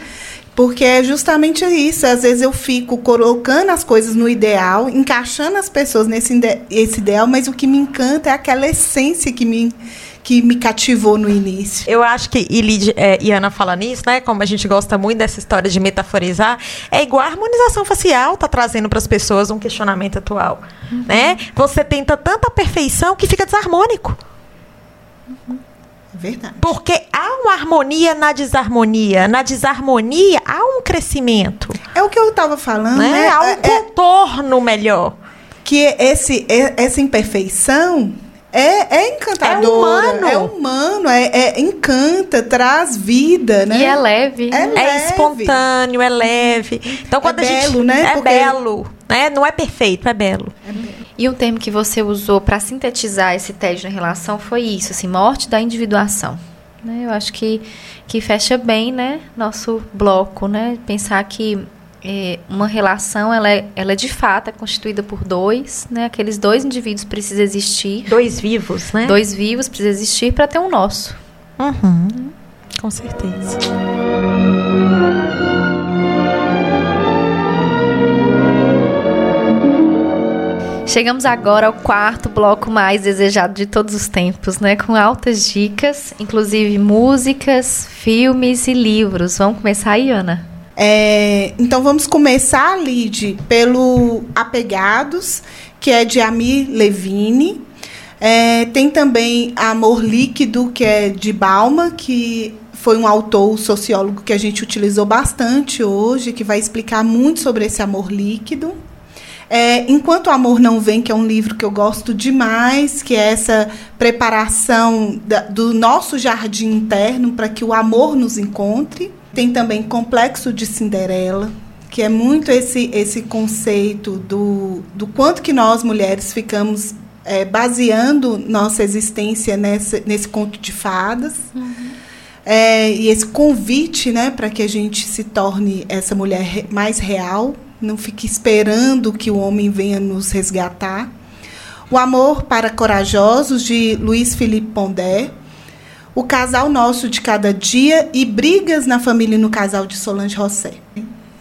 Porque é justamente isso. Às vezes eu fico colocando as coisas no ideal, encaixando as pessoas nesse esse ideal, mas o que me encanta é aquela essência que me, que me cativou no início. Eu acho que, e, Lid, é, e Ana fala nisso, né? Como a gente gosta muito dessa história de metaforizar, é igual a harmonização facial tá trazendo para as pessoas um questionamento atual. Uhum. Né? Você tenta tanta perfeição que fica desarmônico. Uhum. Verdade. Porque há uma harmonia na desarmonia. Na desarmonia há um crescimento. É o que eu estava falando, né? né? Há um é, é contorno melhor. Que esse, essa imperfeição é, é encantador. É humano. É humano, é, é, encanta, traz vida, né? E é leve. É, leve. é espontâneo, é leve. Então, quando é a gente. Belo, né? É Porque... belo. Né? Não é perfeito, é belo. é belo. E um termo que você usou para sintetizar esse tédio na relação foi isso, assim, morte da individuação. Né? Eu acho que, que fecha bem, né, nosso bloco, né? Pensar que é, uma relação ela é, ela é de fato é constituída por dois, né? Aqueles dois indivíduos precisam existir. Dois vivos, né? Dois vivos precisam existir para ter um nosso. Uhum. Com certeza. Chegamos agora ao quarto bloco mais desejado de todos os tempos, né? Com altas dicas, inclusive músicas, filmes e livros. Vamos começar aí, Ana? É, então vamos começar, Lid, pelo Apegados, que é de Amir Levine. É, tem também Amor Líquido, que é de Balma, que foi um autor sociólogo que a gente utilizou bastante hoje, que vai explicar muito sobre esse amor líquido. É, Enquanto o Amor Não Vem, que é um livro que eu gosto demais, que é essa preparação da, do nosso jardim interno para que o amor nos encontre. Tem também Complexo de Cinderela, que é muito esse, esse conceito do, do quanto que nós, mulheres, ficamos é, baseando nossa existência nesse, nesse conto de fadas. É, e esse convite né, para que a gente se torne essa mulher re- mais real, não fique esperando que o homem venha nos resgatar. O Amor para Corajosos, de Luiz Felipe Pondé. O Casal Nosso de Cada Dia e Brigas na Família e no Casal, de Solange Rossé.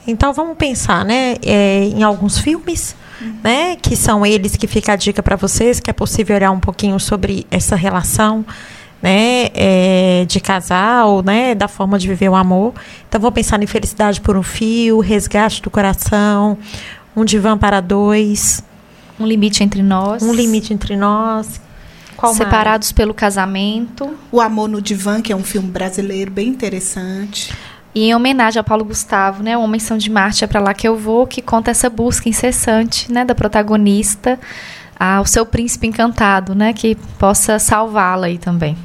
Então vamos pensar, né, é, em alguns filmes, né, que são eles que fica a dica para vocês, que é possível olhar um pouquinho sobre essa relação, né, é, de casal, né, da forma de viver o amor. Então vamos pensar em Felicidade por um Fio, Resgate do Coração, Um Divã para Dois, Um limite entre nós. Um Limite entre Nós. Qual mais? Separados pelo casamento. O Amor no Divã, que é um filme brasileiro bem interessante. E em homenagem ao Paulo Gustavo, né? O Homem São de Marte é pra lá que eu vou, que conta essa busca incessante, né, da protagonista ao seu príncipe encantado, né, que possa salvá-la aí também.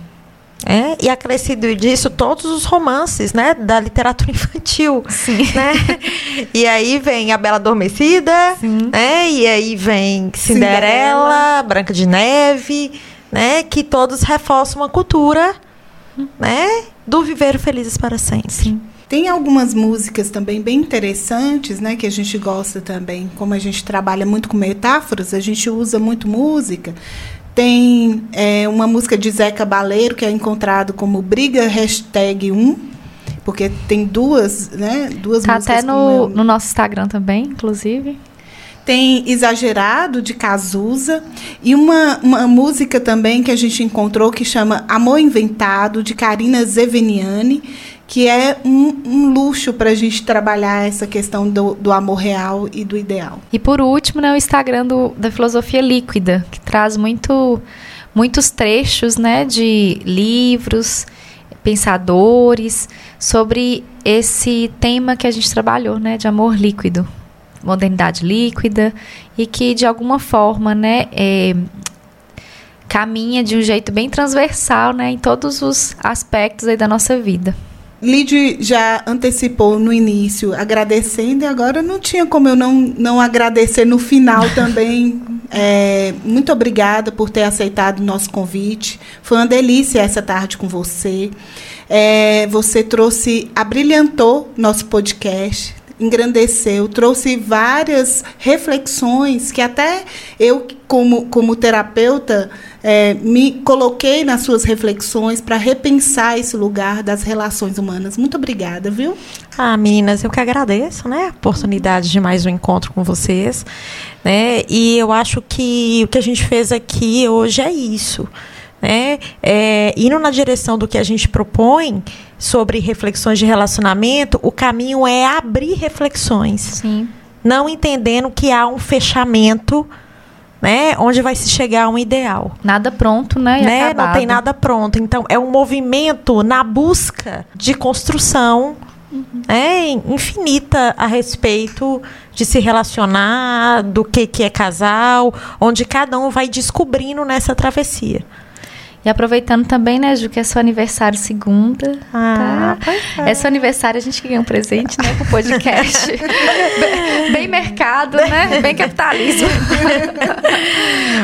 É, e acrescido disso todos os romances, né, da literatura infantil, Sim. né? E aí vem a Bela Adormecida, Sim. né? E aí vem Cinderela, Branca de Neve, né? Que todos reforçam uma cultura, né? Do viver felizes para sempre. Sim. Tem algumas músicas também bem interessantes, né, que a gente gosta também. Como a gente trabalha muito com metáforas, a gente usa muito música. Tem é, uma música de Zé Cabaleiro, que é encontrado como Briga Hashtag 1, porque tem duas, né, duas Tá músicas até no, meu- no nosso Instagram também, inclusive. Tem Exagerado, de Cazuza. E uma, uma música também que a gente encontrou que chama Amor Inventado, de Karina Zeveniani, que é um, um luxo para a gente trabalhar essa questão do, do amor real e do ideal. E por último, né, o Instagram do, da Filosofia Líquida, que traz muito, muitos trechos né, de livros, pensadores, sobre esse tema que a gente trabalhou, né, de amor líquido, modernidade líquida, e que de alguma forma né, é, caminha de um jeito bem transversal né, em todos os aspectos aí da nossa vida. Lid já antecipou no início, agradecendo, e agora não tinha como eu não, não agradecer no final também. É, muito obrigada por ter aceitado o nosso convite. Foi uma delícia essa tarde com você. É, você trouxe, abrilhantou nosso podcast, engrandeceu, trouxe várias reflexões que até eu, como, como terapeuta, é, me coloquei nas suas reflexões para repensar esse lugar das relações humanas. Muito obrigada, viu? Ah, meninas, eu que agradeço, né? A oportunidade de mais um encontro com vocês, né? E eu acho que o que a gente fez aqui hoje é isso, né? É, indo na direção do que a gente propõe sobre reflexões de relacionamento, o caminho é abrir reflexões, Sim. não entendendo que há um fechamento, né? Onde vai se chegar a um ideal Nada pronto, né? né? Não tem nada pronto. Então, é um movimento na busca de construção né, infinita a respeito de se relacionar, do que, que é casal, onde cada um vai descobrindo nessa travessia. E aproveitando também, né, Ju, que é seu aniversário segunda. Ah, tá? É seu aniversário, a gente ganha um presente, né, com o podcast. bem, bem mercado, né? Bem capitalismo.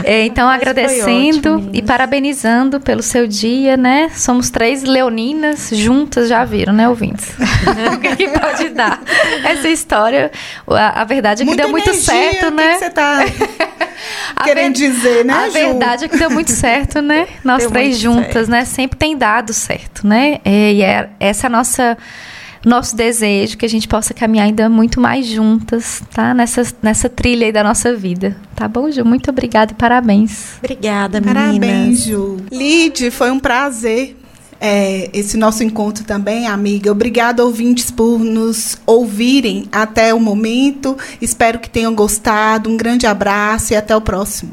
É, então, Mas agradecendo ótimo, e parabenizando pelo seu dia, né? Somos três leoninas juntas, já viram, né, ouvintes? o que, que pode dar? Essa história, a, a verdade é que deu muito energia, certo, né? que você A querendo ver- dizer, né, A Ju? verdade é que deu muito certo, né? Nós Deu três juntas, né? Sempre tem dado certo, né? E é essa é a nossa nosso desejo que a gente possa caminhar ainda muito mais juntas, tá? Nessa, nessa trilha aí da nossa vida. Tá bom, Ju? Muito obrigada e parabéns. Obrigada, meninas. Parabéns, Ju. Lid, foi um prazer é, esse nosso encontro também, amiga. Obrigada, ouvintes, por nos ouvirem até o momento. Espero que tenham gostado. Um grande abraço e até o próximo.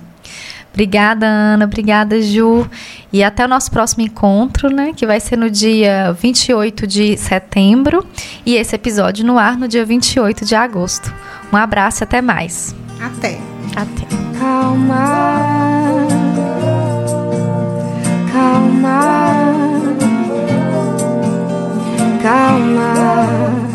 Obrigada, Ana. Obrigada, Ju. E até o nosso próximo encontro, né? Que vai ser no dia 28 de setembro. E esse episódio no ar no dia 28 de agosto. Um abraço e até mais. Até. Até. Calma, calma, calma.